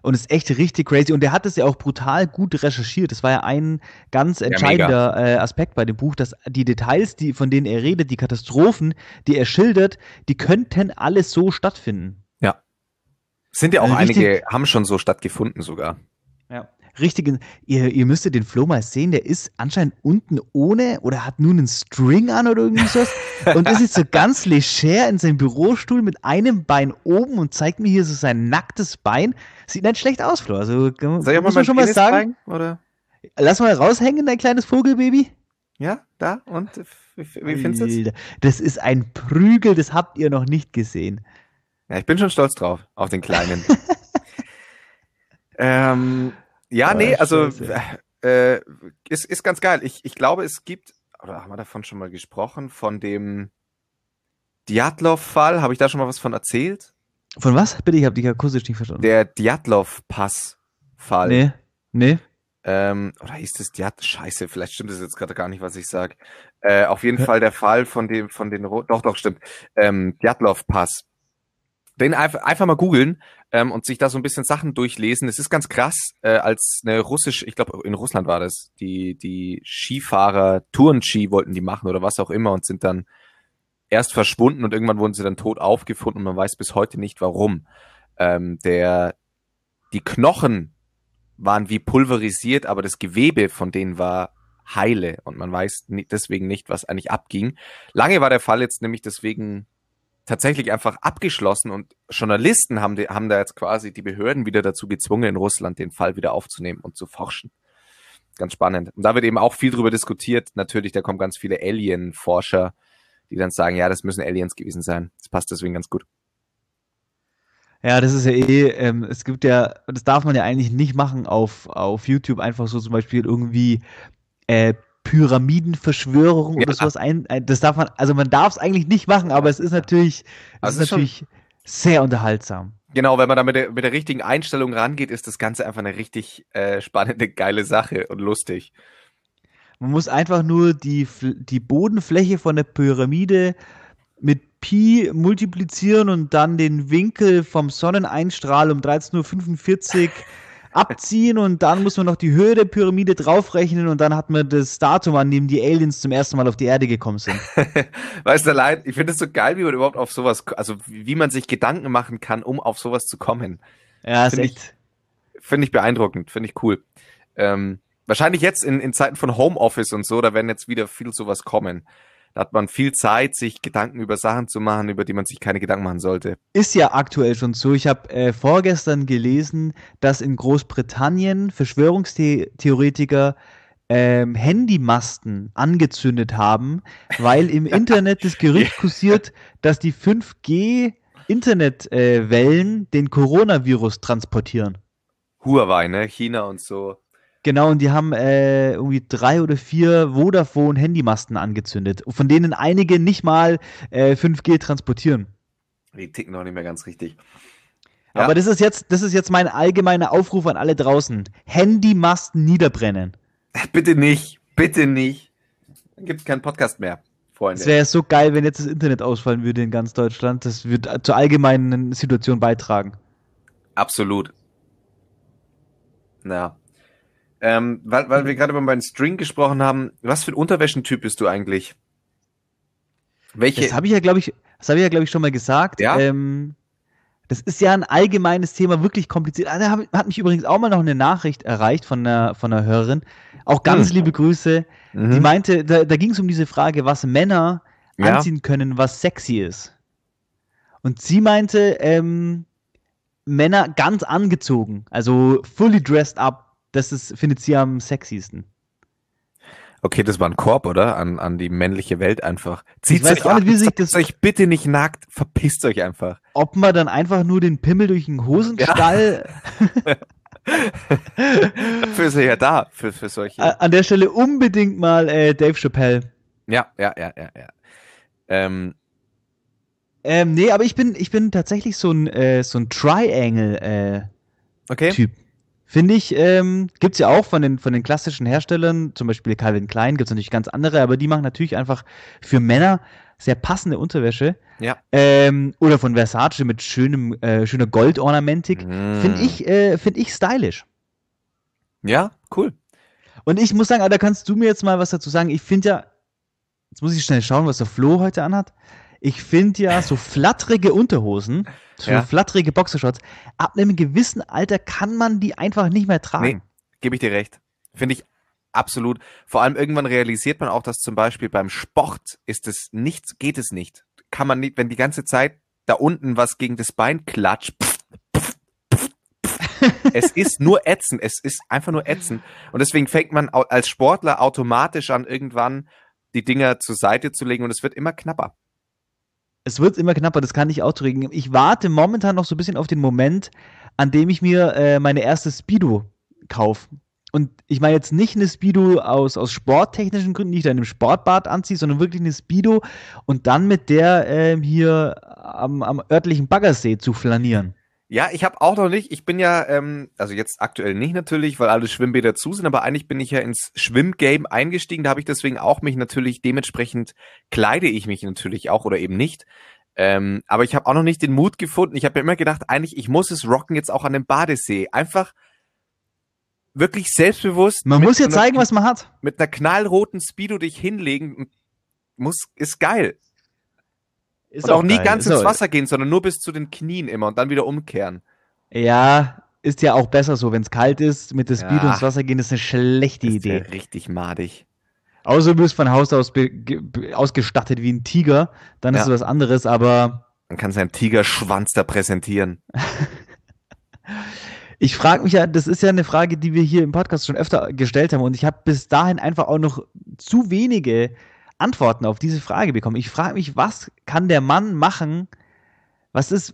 Und es ist echt richtig crazy. Und er hat es ja auch brutal gut recherchiert. Das war ja ein ganz entscheidender äh, Aspekt bei dem Buch, dass die Details, die, von denen er redet, die Katastrophen, die er schildert, die könnten alles so stattfinden. Sind ja auch richtig- einige, haben schon so stattgefunden sogar. Ja. Richtig, ihr, ihr müsstet den Flo mal sehen, der ist anscheinend unten ohne oder hat nur einen String an oder irgendwie sowas und ist jetzt so ganz leger in seinem Bürostuhl mit einem Bein oben und zeigt mir hier so sein nacktes Bein. Sieht nicht schlecht aus, Flo. Also kann- Soll ich mal muss man meinen schon mal Penis sagen. zeigen, Oder? Lass mal raushängen, dein kleines Vogelbaby. Ja, da? Und wie, findest du es? Das ist ein Prügel, das habt ihr noch nicht gesehen. Ja, ich bin schon stolz drauf, auf den kleinen. ähm, ja, Oh, nee, also Scheiße. äh, ist, ist ganz geil. Ich, ich glaube, es gibt, oder haben wir davon schon mal gesprochen, von dem Djatlov-Fall, habe ich da schon mal was von erzählt? Von was? Bitte, ich habe dich akustisch nicht verstanden. Der Djatlov-Pass-Fall. nee, nee. Ähm, oder hieß das Djat? Scheiße, vielleicht stimmt es jetzt gerade gar nicht, was ich sage. Äh, auf jeden Fall der Fall von dem, von den, Ro- doch, doch, stimmt. Ähm, Djatlov-Pass. Den einfach, einfach mal googeln ähm, und sich da so ein bisschen Sachen durchlesen. Es ist ganz krass, äh, als eine russisch, ich glaube in Russland war das, die, die Skifahrer Tourenski wollten die machen oder was auch immer und sind dann erst verschwunden und irgendwann wurden sie dann tot aufgefunden und man weiß bis heute nicht warum. Ähm, der, die Knochen waren wie pulverisiert, aber das Gewebe von denen war heile und man weiß deswegen nicht, was eigentlich abging. Lange war der Fall jetzt nämlich deswegen tatsächlich einfach abgeschlossen und Journalisten haben, die, haben da jetzt quasi die Behörden wieder dazu gezwungen, in Russland den Fall wieder aufzunehmen und zu forschen. Ganz spannend. Und da wird eben auch viel drüber diskutiert. Natürlich, da kommen ganz viele Alien-Forscher, die dann sagen, ja, das müssen Aliens gewesen sein. Das passt deswegen ganz gut. Ja, das ist ja eh, ähm, es gibt ja, das darf man ja eigentlich nicht machen auf, auf YouTube, einfach so zum Beispiel irgendwie äh, Pyramidenverschwörung Ja. oder sowas ein, ein. Das darf man, also man darf es eigentlich nicht machen, aber es ist natürlich, es Also ist natürlich sehr unterhaltsam. Genau, wenn man da mit der, mit der richtigen Einstellung rangeht, ist das Ganze einfach eine richtig äh, spannende, geile Sache und lustig. Man muss einfach nur die, die Bodenfläche von der Pyramide mit Pi multiplizieren und dann den Winkel vom Sonneneinstrahl um 13.45 Uhr abziehen und dann muss man noch die Höhe der Pyramide draufrechnen und dann hat man das Datum, an dem die Aliens zum ersten Mal auf die Erde gekommen sind. Weißt du, allein, ich finde es so geil, wie man überhaupt auf sowas, also wie man sich Gedanken machen kann, um auf sowas zu kommen. Ja, ist Find ich- echt. Finde ich beeindruckend, finde ich cool. Ähm, wahrscheinlich jetzt in, in Zeiten von Homeoffice und so, da werden jetzt wieder viel sowas kommen. Da hat man viel Zeit, sich Gedanken über Sachen zu machen, über die man sich keine Gedanken machen sollte. Ist ja aktuell schon so. Ich habe äh, vorgestern gelesen, dass in Großbritannien Verschwörungstheoretiker ähm, Handymasten angezündet haben, weil im Internet das Gerücht kursiert, dass die 5G-Internetwellen den Coronavirus transportieren. Huawei, ne? China und so. Genau, und die haben äh, irgendwie drei oder vier Vodafone-Handymasten angezündet, von denen einige nicht mal äh, 5G transportieren. Die ticken noch nicht mehr ganz richtig. Ja. Aber das ist jetzt, das ist jetzt mein allgemeiner Aufruf an alle draußen. Handymasten niederbrennen. Bitte nicht, bitte nicht. Dann gibt keinen Podcast mehr, Freunde. Es wäre so geil, wenn jetzt das Internet ausfallen würde in ganz Deutschland. Das würde zur allgemeinen Situation beitragen. Absolut. Ja. Ähm, weil, weil wir gerade über meinen String gesprochen haben, was für ein Unterwäschentyp bist du eigentlich? Welche? Das habe ich ja, glaube ich, das habe ich ja, glaube ich, schon mal gesagt. Ja? Ähm, das ist ja ein allgemeines Thema, wirklich kompliziert. Ah, Da hat mich übrigens auch mal noch eine Nachricht erreicht von einer, von einer Hörerin. Auch ganz Hm. liebe Grüße. Mhm. Die meinte, da, da ging es um diese Frage, was Männer Ja. anziehen können, was sexy ist. Und sie meinte, ähm, Männer ganz angezogen, also fully dressed up, das ist, findet sie am sexiesten. Okay, das war ein Korb, oder? An, an die männliche Welt einfach. Zieht weiß auch nicht, wie sich das- euch bitte nicht nackt, verpisst euch einfach. Ob man dann einfach nur den Pimmel durch den Hosenstall Dafür ist er ja da, für, für solche. äh, an der Stelle unbedingt mal äh, Dave Chappelle. ja, ja, ja, ja, ja. Ähm, Ähm, nee, aber ich bin, ich bin tatsächlich so ein, äh, so ein Triangle-Typ. okay. Finde ich, ähm, gibt's ja auch von den, von den klassischen Herstellern, zum Beispiel Calvin Klein, gibt's natürlich ganz andere, aber die machen natürlich einfach für Männer sehr passende Unterwäsche. Ja. Ähm, oder von Versace mit schönem, äh, schöner Goldornamentik. Mm. Finde ich, äh, find ich stylisch. Ja, cool. Und ich muss sagen, da kannst du mir jetzt mal was dazu sagen. Ich finde ja, jetzt muss ich schnell schauen, was der Flo heute anhat. Ich finde ja so flatterige Unterhosen, so Ja. flatterige Boxershorts, ab einem gewissen Alter kann man die einfach nicht mehr tragen. Nee, gebe ich dir recht. Finde ich absolut. Vor allem irgendwann realisiert man auch, dass zum Beispiel beim Sport ist es nichts, geht es nicht. Kann man nicht, wenn die ganze Zeit da unten was gegen das Bein klatscht. Pff, pff, pff, es ist nur ätzend. Es ist einfach nur ätzend. Und deswegen fängt man als Sportler automatisch an, irgendwann die Dinger zur Seite zu legen und es wird immer knapper. Es wird immer knapper, das kann ich auch drücken. Ich warte momentan noch so ein bisschen auf den Moment, an dem ich mir äh, meine erste Speedo kaufe. Und ich meine jetzt nicht eine Speedo aus, aus sporttechnischen Gründen, die ich da in einem Sportbad anziehe, sondern wirklich eine Speedo und dann mit der ähm, hier am, am örtlichen Baggersee zu flanieren. Ja, ich habe auch noch nicht. Ich bin ja, ähm, also jetzt aktuell nicht natürlich, weil alle Schwimmbäder zu sind, aber eigentlich bin ich ja ins Schwimmgame eingestiegen. Da habe ich deswegen auch mich natürlich dementsprechend kleide ich mich natürlich auch oder eben nicht. Ähm, aber ich habe auch noch nicht den Mut gefunden. Ich habe mir immer gedacht, eigentlich ich muss es rocken jetzt auch an dem Badesee. Einfach wirklich selbstbewusst. Man muss ja einer- zeigen, was man hat. mit einer knallroten Speedo dich hinlegen. Muss ist geil. Ist und auch, nie ganz ist ins auch- Wasser gehen, sondern nur bis zu den Knien immer und dann wieder umkehren. Ja, ist ja auch besser so, wenn es kalt ist, mit der Speedo Ja. ins Wasser gehen, ist eine schlechte Das Idee. wär richtig madig. Außer du bist von Haus aus ausgestattet wie ein Tiger, dann ist Ja. es was anderes, aber Man kann seinen Tigerschwanz da präsentieren. ich frage mich ja, das ist ja eine Frage, die wir hier im Podcast schon öfter gestellt haben und ich habe bis dahin einfach auch noch zu wenige Antworten auf diese Frage bekommen. Ich frage mich, was kann der Mann machen? Was ist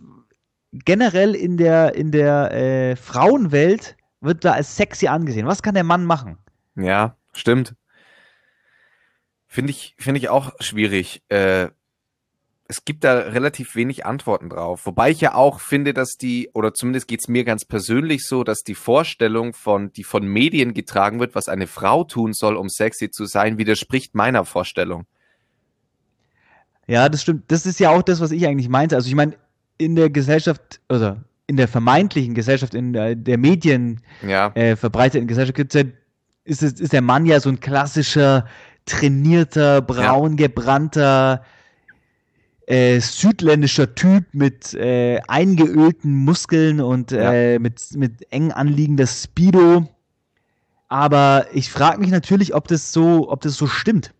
generell in der, in der äh, Frauenwelt wird da als sexy angesehen? Was kann der Mann machen? Ja, stimmt. Finde ich, finde ich auch schwierig. Äh, es gibt da relativ wenig Antworten drauf. Wobei ich ja auch finde, dass die, oder zumindest geht's mir ganz persönlich so, dass die Vorstellung von, die von Medien getragen wird, was eine Frau tun soll, um sexy zu sein, widerspricht meiner Vorstellung. Ja, das stimmt. Das ist ja auch das, was ich eigentlich meinte. Also ich meine, in der Gesellschaft, oder in der vermeintlichen Gesellschaft, in der, der Medien Ja, äh, verbreiteten Gesellschaft gibt's ja, ist, ist der Mann ja so ein klassischer, trainierter, braun gebrannter, äh, südländischer Typ mit äh, eingeölten Muskeln und äh, mit, mit eng anliegender Speedo. Aber ich frage mich natürlich, ob das so, ob das so stimmt.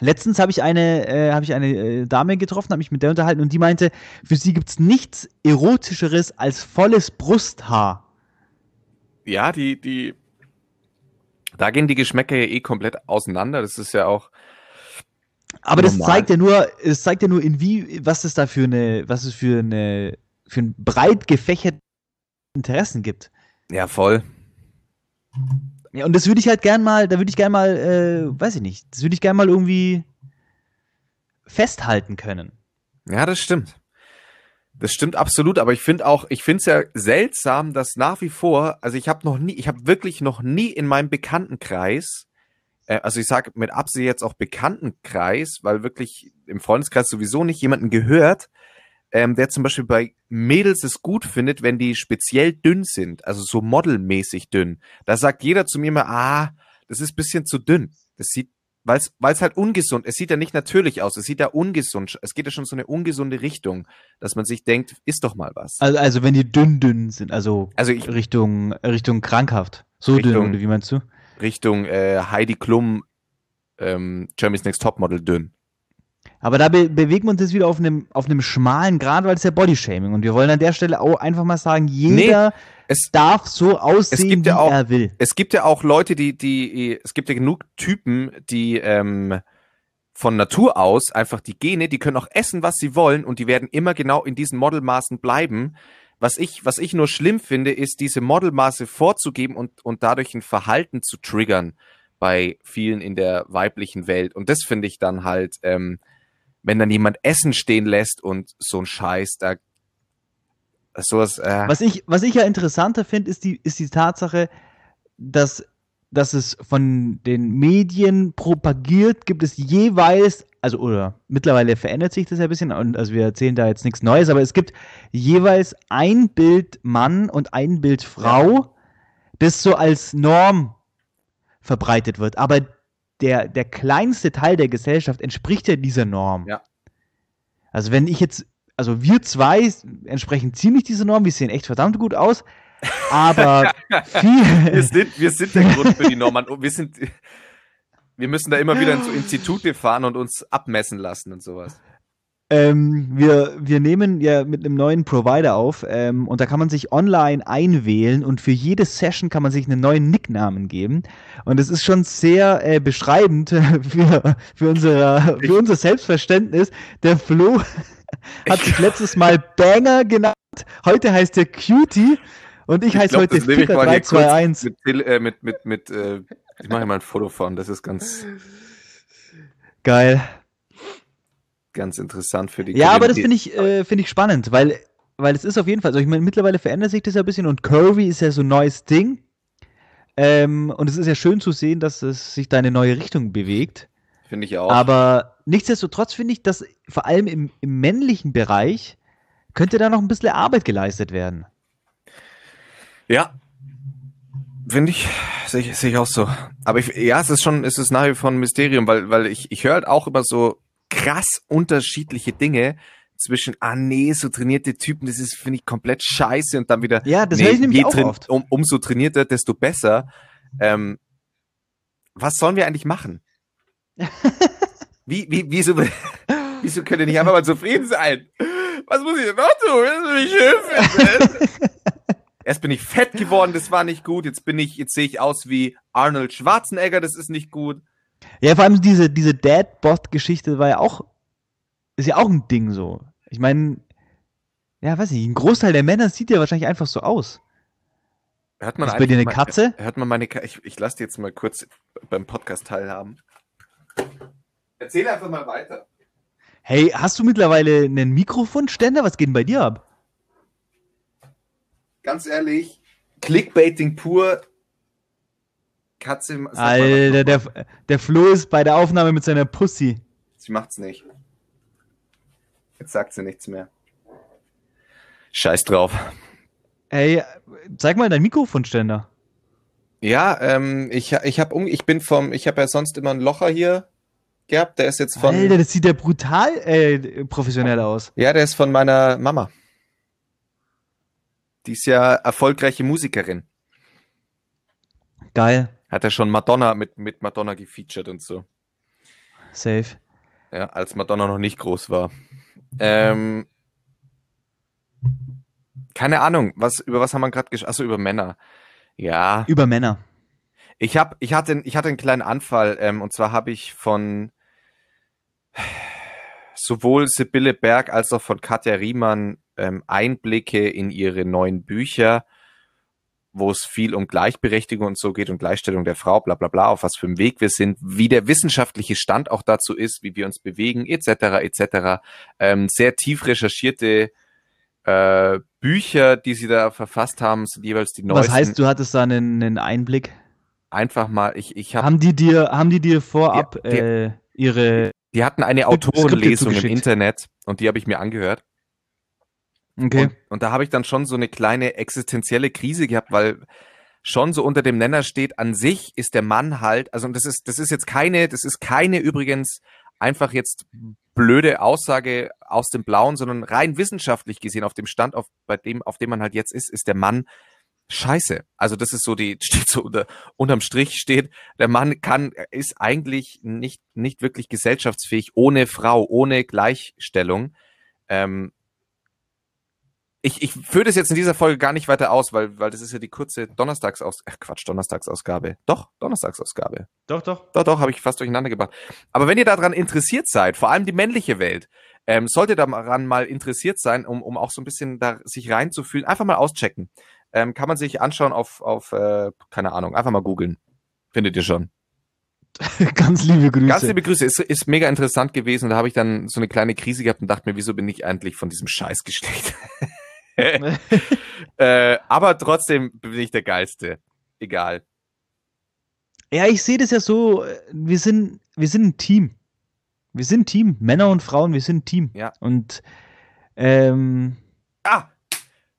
Letztens habe ich eine, äh, habe ich eine äh, Dame getroffen, habe mich mit der unterhalten und die meinte, für sie gibt's nichts erotischeres als volles Brusthaar. ja, die, die, da gehen die Geschmäcker ja eh komplett auseinander. Das ist ja auch, Aber das Normal. zeigt ja nur, es zeigt ja nur, in wie, was es da für eine, was es für eine, für ein breit gefächertes Interessen gibt. ja, voll. Ja, und das würde ich halt gern mal, da würde ich gern mal, äh, weiß ich nicht, das würde ich gern mal irgendwie festhalten können. Ja, das stimmt. Das stimmt absolut, aber ich finde auch, ich finde es ja seltsam, dass nach wie vor, also ich habe noch nie, ich habe wirklich noch nie in meinem Bekanntenkreis, äh, also ich sage mit Absicht jetzt auch Bekanntenkreis, weil wirklich im Freundeskreis sowieso nicht jemanden gehört, ähm, der zum Beispiel bei Mädels es gut findet, wenn die speziell dünn sind, also so modelmäßig dünn. Da sagt jeder zu mir immer, ah, das ist bisschen zu dünn. Das sieht, weil es halt ungesund, es sieht ja nicht natürlich aus, es sieht ja ungesund, es geht ja schon so eine ungesunde Richtung, dass man sich denkt, ist doch mal was. Also, also wenn die dünn dünn sind, also, Also ich- Richtung, Richtung krankhaft. So Richtung- dünn, wie meinst du? Richtung äh, Heidi Klum, ähm, Jeremy's Next Topmodel dünn. Aber da be bewegen wir uns jetzt wieder auf einem, auf einem schmalen Grad, weil es ja Bodyshaming. Und wir wollen an der Stelle auch einfach mal sagen, jeder Es, darf so aussehen, gibt ja wie auch- er will. es gibt ja auch Leute, die, die, es gibt ja genug Typen, die ähm, von Natur aus einfach die Gene, die können auch essen, was sie wollen und die werden immer genau in diesen Modelmaßen bleiben. Was ich, was ich nur schlimm finde, ist diese Modelmaße vorzugeben und, und dadurch ein Verhalten zu triggern bei vielen in der weiblichen Welt. Und das finde ich dann halt, ähm, wenn dann jemand Essen stehen lässt und so ein Scheiß, da sowas, äh, Was ich, was ich ja interessanter finde, ist die, ist die Tatsache, dass, dass es von den Medien propagiert, gibt es jeweils, also oder mittlerweile verändert sich das ja ein bisschen und also wir erzählen da jetzt nichts Neues, aber es gibt jeweils ein Bild Mann und ein Bild Frau, das so als Norm verbreitet wird. Aber der, der kleinste Teil der Gesellschaft entspricht ja dieser Norm. Ja. Also wenn ich jetzt, also wir zwei entsprechen ziemlich dieser Norm, wir sehen echt verdammt gut aus, aber wir sind, wir sind der Grund für die Norman. Wir sind, wir müssen da immer wieder in so Institute fahren und uns abmessen lassen und sowas. ähm, wir, wir nehmen ja mit einem neuen Provider auf ähm, und da kann man sich online einwählen und für jede Session kann man sich einen neuen Nicknamen geben und es ist schon sehr äh, beschreibend für, für, unsere, für unser Selbstverständnis. Der Flo hat sich letztes Mal Banger genannt, heute heißt er Cutie und ich, heiße heute ich Ficker mal hier kurz 321. Mit, äh, mit, mit, mit, äh, ich mache mal ein Foto von. Das ist ganz, Geil. ganz interessant für die Ja, aber das Community. finde ich, äh, finde ich spannend, weil, weil es ist auf jeden Fall, also ich meine, mittlerweile verändert sich das ja ein bisschen und Curvy ist ja so ein neues Ding. Ähm, und es ist ja schön zu sehen, dass es sich da in eine neue Richtung bewegt. Finde ich auch. Aber nichtsdestotrotz finde ich, dass vor allem im, im männlichen Bereich könnte da noch ein bisschen Arbeit geleistet werden. Ja. Finde ich, sehe ich, sehe ich auch so. Aber ich, ja, es ist schon, es ist nach wie vor ein Mysterium, weil, weil ich, ich höre halt auch immer so krass unterschiedliche Dinge zwischen, ah nee, so trainierte Typen, das ist, finde ich, komplett scheiße und dann wieder, Ja, das nee, höre ich nämlich auch oft. Um, umso trainierter, desto besser. Ähm, was sollen wir eigentlich machen? Wie, wie, wieso, wieso könnt ihr nicht einfach mal zufrieden sein? Was muss ich denn noch tun, mich schön finde? Erst bin ich fett geworden, das war nicht gut. Jetzt bin ich, jetzt sehe ich aus wie Arnold Schwarzenegger, das ist nicht gut. Ja, vor allem diese, diese Dad-Bot-Geschichte war ja auch, ist ja auch ein Ding so. Ich meine, ja, weiß nicht, ein Großteil der Männer sieht ja wahrscheinlich einfach so aus. Hört man Ist bei dir eine mal- Katze? Hört man meine Katze? Ich, ich lasse die jetzt mal kurz beim Podcast teilhaben. Erzähl einfach mal weiter. Hey, hast du mittlerweile einen Mikrofonständer? Was geht denn bei dir ab? Ganz ehrlich, Clickbaiting pur. Katze, Alter, der, der Flo ist bei der Aufnahme mit seiner Pussy. sie macht's nicht. Jetzt sagt sie nichts mehr. Scheiß drauf. Ey, zeig mal deinen Mikrofonständer. Ja, ähm, ich, ich hab um, ich bin vom, ich habe ja sonst immer einen Locher hier gehabt. Der ist jetzt von, Alter, das sieht ja brutal äh, professionell aus. ja, der ist von meiner Mama. Die ist ja erfolgreiche Musikerin. Geil. Hat ja schon Madonna mit, mit Madonna gefeatured und so. Safe. Ja, als Madonna noch nicht groß war. Ähm, keine Ahnung, was, über was haben wir gerade gesprochen? Achso, über Männer. Ja. Über Männer. Ich hab, ich hatte, ich hatte einen kleinen Anfall, ähm, und zwar habe ich von sowohl Sibylle Berg als auch von Katja Riemann ähm, Einblicke in ihre neuen Bücher, wo es viel um Gleichberechtigung und so geht und Gleichstellung der Frau, bla bla bla, auf was für einem Weg wir sind, wie der wissenschaftliche Stand auch dazu ist, wie wir uns bewegen, etc. etc. Ähm, sehr tief recherchierte Äh, Bücher, die sie da verfasst haben, sind jeweils die neuesten. Was heißt, du hattest da einen, einen Einblick? Einfach mal, ich, ich habe Haben die dir, haben die dir vorab Die- die- äh, ihre Die hatten eine Autorenlesung im. Internet und die habe ich mir angehört. Okay. Und, und da habe ich dann schon so eine kleine existenzielle Krise gehabt, weil schon so unter dem Nenner steht, an sich ist der Mann halt, also das ist, das ist jetzt keine, das ist keine übrigens einfach jetzt blöde Aussage aus dem Blauen, sondern rein wissenschaftlich gesehen auf dem Stand, auf, bei dem, auf dem man halt jetzt ist, ist der Mann scheiße. Also das ist so die, steht so unter, unterm Strich steht, der Mann kann, ist eigentlich nicht, nicht wirklich gesellschaftsfähig ohne Frau, ohne Gleichstellung. Ähm, ich, ich führe das jetzt in dieser Folge gar nicht weiter aus, weil, weil das ist ja die kurze Donnerstagsaus, äh, Quatsch, Donnerstagsausgabe. Doch, Donnerstagsausgabe. Doch, doch. Doch, doch, habe ich fast durcheinander gebracht. Aber wenn ihr daran interessiert seid, vor allem die männliche Welt, ähm, solltet daran mal interessiert sein, um, um auch so ein bisschen da sich reinzufühlen, einfach mal auschecken. Ähm, kann man sich anschauen auf, auf äh, keine Ahnung, einfach mal googeln. Findet ihr schon. Ganz liebe Grüße. Ganz liebe Grüße, ist, ist mega interessant gewesen. Da habe ich dann so eine kleine Krise gehabt und dachte mir, wieso bin ich eigentlich von diesem Scheißgeschlecht? äh, aber trotzdem bin ich der Geilste. Egal. Ja, ich sehe das ja so, wir sind, wir sind ein Team. Wir sind ein Team. Männer und Frauen, wir sind ein Team. Ja. Und ähm, Ah!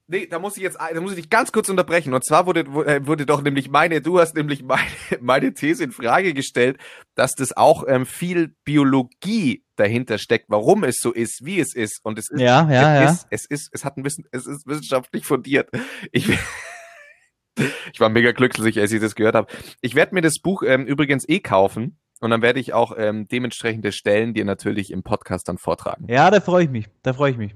Nee, da muss ich jetzt, da muss ich dich ganz kurz unterbrechen. Und zwar wurde, wu- äh, wurde doch nämlich meine, du hast nämlich meine, meine These in Frage gestellt, dass das auch ähm, viel Biologie dahinter steckt, warum es so ist, wie es ist. Und es ist, ja, ja, es ja. ist, es ist, es hat ein Wissen, es ist wissenschaftlich fundiert. Ich, ich war mega glücklich, als ich das gehört habe. Ich werde mir das Buch ähm, übrigens eh kaufen. Und dann werde ich auch ähm, dementsprechende Stellen dir natürlich im Podcast dann vortragen. Ja, da freue ich mich. Da freue ich mich.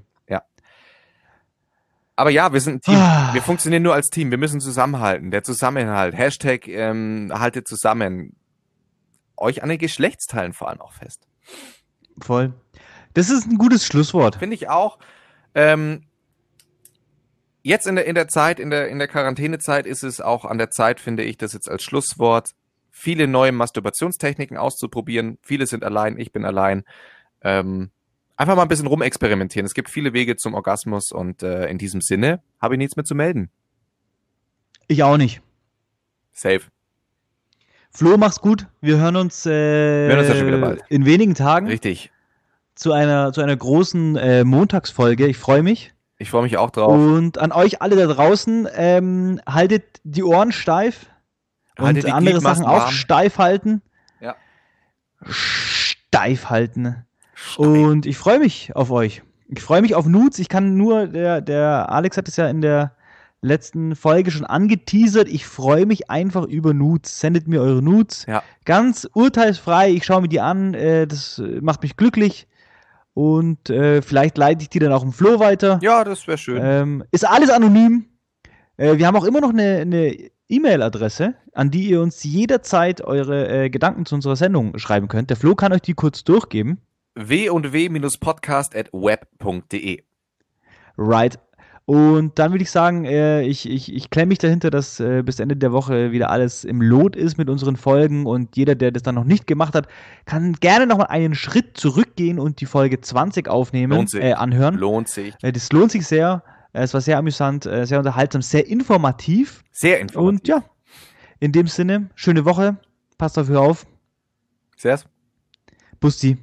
Aber ja, wir sind ein Team. Ah. Wir funktionieren nur als Team. Wir müssen zusammenhalten. Der Zusammenhalt. Hashtag ähm, haltet zusammen. Euch an den Geschlechtsteilen vor allem auch fest. Voll. Das ist ein gutes Schlusswort. Finde ich auch. Ähm, jetzt in der, in der Zeit, in der, in der Quarantänezeit ist es auch an der Zeit, finde ich, das jetzt als Schlusswort, viele neue Masturbationstechniken auszuprobieren. Viele sind allein, ich bin allein. Ähm, einfach mal ein bisschen rumexperimentieren. Es gibt viele Wege zum Orgasmus und äh, in diesem Sinne habe ich nichts mehr zu melden. Ich auch nicht. Safe. Flo, mach's gut. Wir hören uns, äh, hören uns ja schon wieder bald. in wenigen Tagen Richtig. zu einer, zu einer großen äh, Montagsfolge. Ich freue mich. Ich freue mich auch drauf. Und an euch alle da draußen, ähm, haltet die Ohren steif Haltet und die andere Sachen auch warm. steif halten. Ja. Steif halten. Und ich freue mich auf euch. Ich freue mich auf Nudes. Ich kann nur, der, der Alex hat es ja in der letzten Folge schon angeteasert. Ich freue mich einfach über Nudes. Sendet mir eure Nudes. Ja. Ganz urteilsfrei. Ich schaue mir die an. Äh, das äh, macht mich glücklich. Und äh, vielleicht leite ich die dann auch im Flo weiter. Ja, das wäre schön. Ähm, ist alles anonym. Äh, wir haben auch immer noch eine, E-Mail-Adresse, an die ihr uns jederzeit eure äh, Gedanken zu unserer Sendung schreiben könnt. Der Flo kann euch die kurz durchgeben. W und w-podcast at web.de. Right. Und dann würde ich sagen, äh, ich, ich, ich klemme mich dahinter, dass äh, bis Ende der Woche wieder alles im Lot ist mit unseren Folgen und jeder, der das dann noch nicht gemacht hat, kann gerne nochmal einen Schritt zurückgehen und die Folge 20 aufnehmen, Lohnt sich. äh, anhören. Lohnt sich. Äh, das lohnt sich sehr. Äh, Es war sehr amüsant, äh, sehr unterhaltsam, sehr informativ. Sehr informativ. Und ja, in dem Sinne, schöne Woche. Passt dafür auf. Sehr. Busti.